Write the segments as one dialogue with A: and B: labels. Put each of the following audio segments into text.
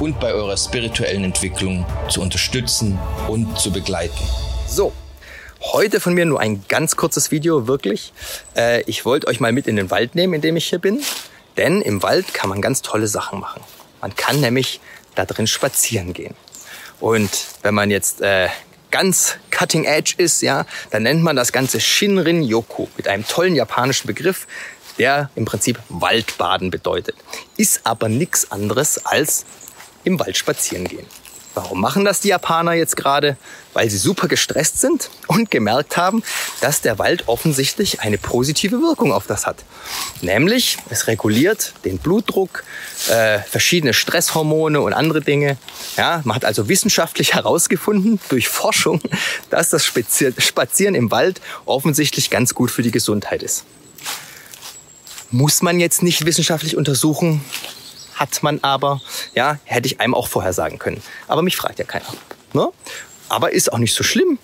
A: und bei eurer spirituellen Entwicklung zu unterstützen und zu begleiten.
B: So, heute von mir nur ein ganz kurzes Video, wirklich. Äh, ich wollte euch mal mit in den Wald nehmen, in dem ich hier bin. Denn im Wald kann man ganz tolle Sachen machen. Man kann nämlich da drin spazieren gehen. Und wenn man jetzt äh, ganz cutting edge ist, ja, dann nennt man das Ganze Shinrin Yoku mit einem tollen japanischen Begriff, der im Prinzip Waldbaden bedeutet. Ist aber nichts anderes als im Wald spazieren gehen. Warum machen das die Japaner jetzt gerade? Weil sie super gestresst sind und gemerkt haben, dass der Wald offensichtlich eine positive Wirkung auf das hat. Nämlich, es reguliert den Blutdruck, äh, verschiedene Stresshormone und andere Dinge. Ja, man hat also wissenschaftlich herausgefunden durch Forschung, dass das Spazieren im Wald offensichtlich ganz gut für die Gesundheit ist. Muss man jetzt nicht wissenschaftlich untersuchen, hat man aber, ja, hätte ich einem auch vorher sagen können. Aber mich fragt ja keiner. Ne? Aber ist auch nicht so schlimm.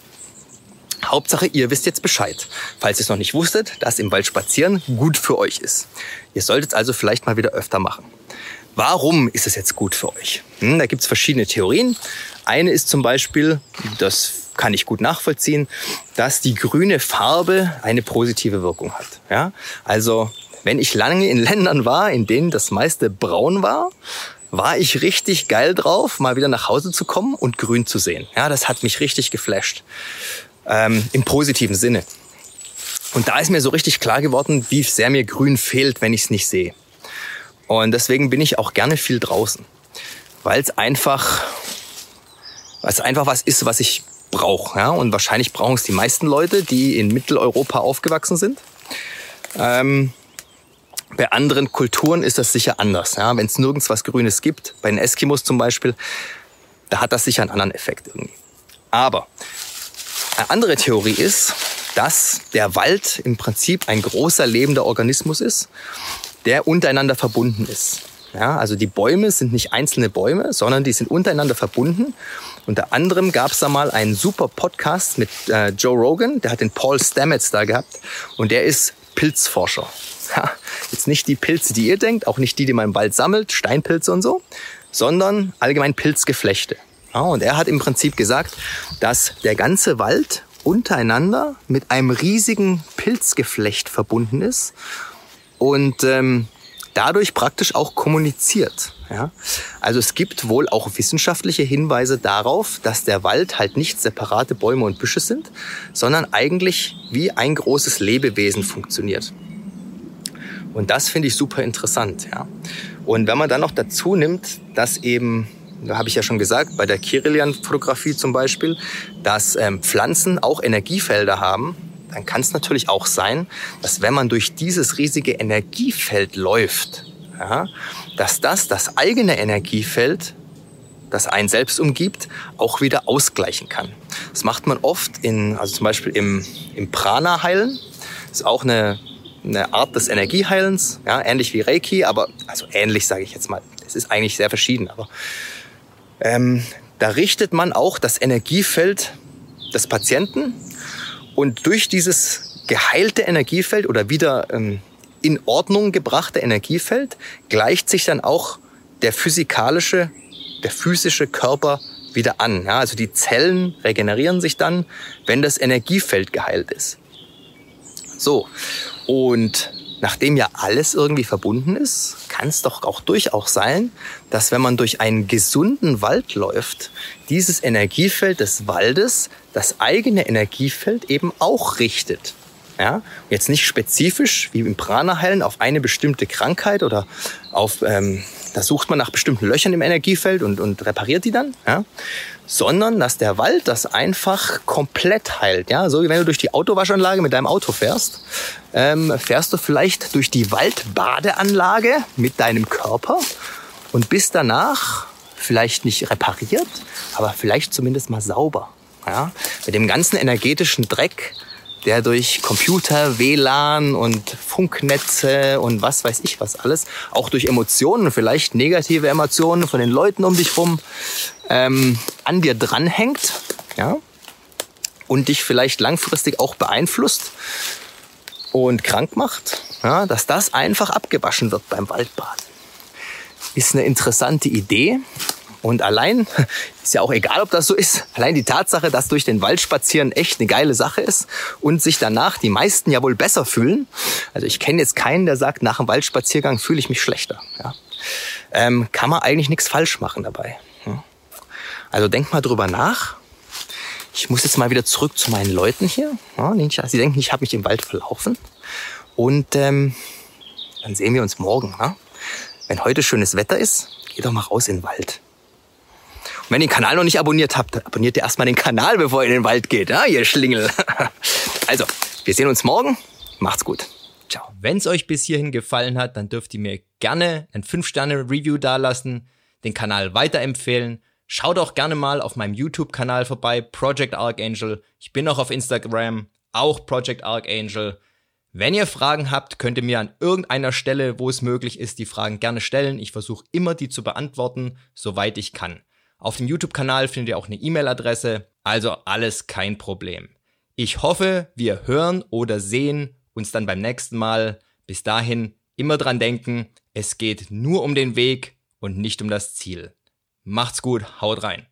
B: Hauptsache, ihr wisst jetzt Bescheid. Falls ihr es noch nicht wusstet, dass im Wald spazieren gut für euch ist. Ihr solltet es also vielleicht mal wieder öfter machen. Warum ist es jetzt gut für euch? Hm, da gibt es verschiedene Theorien. Eine ist zum Beispiel, das kann ich gut nachvollziehen, dass die grüne Farbe eine positive Wirkung hat. Ja? Also wenn ich lange in Ländern war, in denen das meiste braun war, war ich richtig geil drauf, mal wieder nach Hause zu kommen und grün zu sehen. Ja, das hat mich richtig geflasht. Ähm, Im positiven Sinne. Und da ist mir so richtig klar geworden, wie sehr mir grün fehlt, wenn ich es nicht sehe. Und deswegen bin ich auch gerne viel draußen. Weil es einfach, weil es einfach was ist, was ich brauche. Ja? Und wahrscheinlich brauchen es die meisten Leute, die in Mitteleuropa aufgewachsen sind. Ähm, bei anderen Kulturen ist das sicher anders. Ja? Wenn es nirgends was Grünes gibt, bei den Eskimos zum Beispiel, da hat das sicher einen anderen Effekt irgendwie. Aber eine andere Theorie ist, dass der Wald im Prinzip ein großer lebender Organismus ist, der untereinander verbunden ist. Ja, also die Bäume sind nicht einzelne Bäume, sondern die sind untereinander verbunden. Unter anderem gab es da mal einen super Podcast mit äh, Joe Rogan, der hat den Paul Stamets da gehabt und der ist Pilzforscher. Ja, jetzt nicht die Pilze, die ihr denkt, auch nicht die, die man im Wald sammelt, Steinpilze und so, sondern allgemein Pilzgeflechte. Ja, und er hat im Prinzip gesagt, dass der ganze Wald untereinander mit einem riesigen Pilzgeflecht verbunden ist und ähm, dadurch praktisch auch kommuniziert. Ja? Also es gibt wohl auch wissenschaftliche Hinweise darauf, dass der Wald halt nicht separate Bäume und Büsche sind, sondern eigentlich wie ein großes Lebewesen funktioniert. Und das finde ich super interessant. Ja? Und wenn man dann noch dazu nimmt, dass eben da habe ich ja schon gesagt, bei der Kirlian-Fotografie zum Beispiel, dass ähm, Pflanzen auch Energiefelder haben, dann kann es natürlich auch sein, dass wenn man durch dieses riesige Energiefeld läuft, ja, dass das das eigene Energiefeld, das einen selbst umgibt, auch wieder ausgleichen kann. Das macht man oft in, also zum Beispiel im, im Prana-Heilen. Ist auch eine, eine Art des Energieheilens, ja, ähnlich wie Reiki, aber also ähnlich sage ich jetzt mal. Es ist eigentlich sehr verschieden, aber ähm, da richtet man auch das Energiefeld des Patienten und durch dieses geheilte Energiefeld oder wieder ähm, in Ordnung gebrachte Energiefeld gleicht sich dann auch der physikalische, der physische Körper wieder an. Ja, also die Zellen regenerieren sich dann, wenn das Energiefeld geheilt ist. So, und nachdem ja alles irgendwie verbunden ist, kann es doch auch durchaus sein, dass wenn man durch einen gesunden Wald läuft, dieses Energiefeld des Waldes das eigene Energiefeld eben auch richtet. Ja? Jetzt nicht spezifisch wie im Prana-Heilen auf eine bestimmte Krankheit oder auf, ähm, da sucht man nach bestimmten Löchern im Energiefeld und, und repariert die dann, ja? sondern dass der Wald das einfach komplett heilt. Ja? So wie wenn du durch die Autowaschanlage mit deinem Auto fährst, ähm, fährst du vielleicht durch die Waldbadeanlage mit deinem Körper und bist danach vielleicht nicht repariert, aber vielleicht zumindest mal sauber. Ja? Mit dem ganzen energetischen Dreck, der durch Computer, WLAN und Funknetze und was weiß ich was alles, auch durch Emotionen, vielleicht negative Emotionen von den Leuten um dich rum, ähm, an dir dranhängt, ja, und dich vielleicht langfristig auch beeinflusst und krank macht, ja, dass das einfach abgewaschen wird beim Waldbaden. Ist eine interessante Idee, und allein, ist ja auch egal, ob das so ist, allein die Tatsache, dass durch den Wald spazieren echt eine geile Sache ist und sich danach die meisten ja wohl besser fühlen. Also ich kenne jetzt keinen, der sagt, nach dem Waldspaziergang fühle ich mich schlechter. Ja. Ähm, kann man eigentlich nichts falsch machen dabei. Also denk mal drüber nach. Ich muss jetzt mal wieder zurück zu meinen Leuten hier. Ja, sie denken, ich habe mich im Wald verlaufen. Und ähm, dann sehen wir uns morgen. Ja? Wenn heute schönes Wetter ist, geh doch mal raus in den Wald. Wenn ihr den Kanal noch nicht abonniert habt, abonniert ihr erstmal den Kanal, bevor ihr in den Wald geht, ja, ihr Schlingel. Also, wir sehen uns morgen. Macht's gut.
A: Ciao. Wenn es euch bis hierhin gefallen hat, dann dürft ihr mir gerne ein 5-Sterne-Review dalassen, den Kanal weiterempfehlen. Schaut auch gerne mal auf meinem YouTube-Kanal vorbei, Project Archangel. Ich bin auch auf Instagram, auch Project Archangel. Wenn ihr Fragen habt, könnt ihr mir an irgendeiner Stelle, wo es möglich ist, die Fragen gerne stellen. Ich versuche immer, die zu beantworten, soweit ich kann. Auf dem YouTube-Kanal findet ihr auch eine E-Mail-Adresse, also alles kein Problem. Ich hoffe, wir hören oder sehen uns dann beim nächsten Mal. Bis dahin immer dran denken, es geht nur um den Weg und nicht um das Ziel. Macht's gut, haut rein.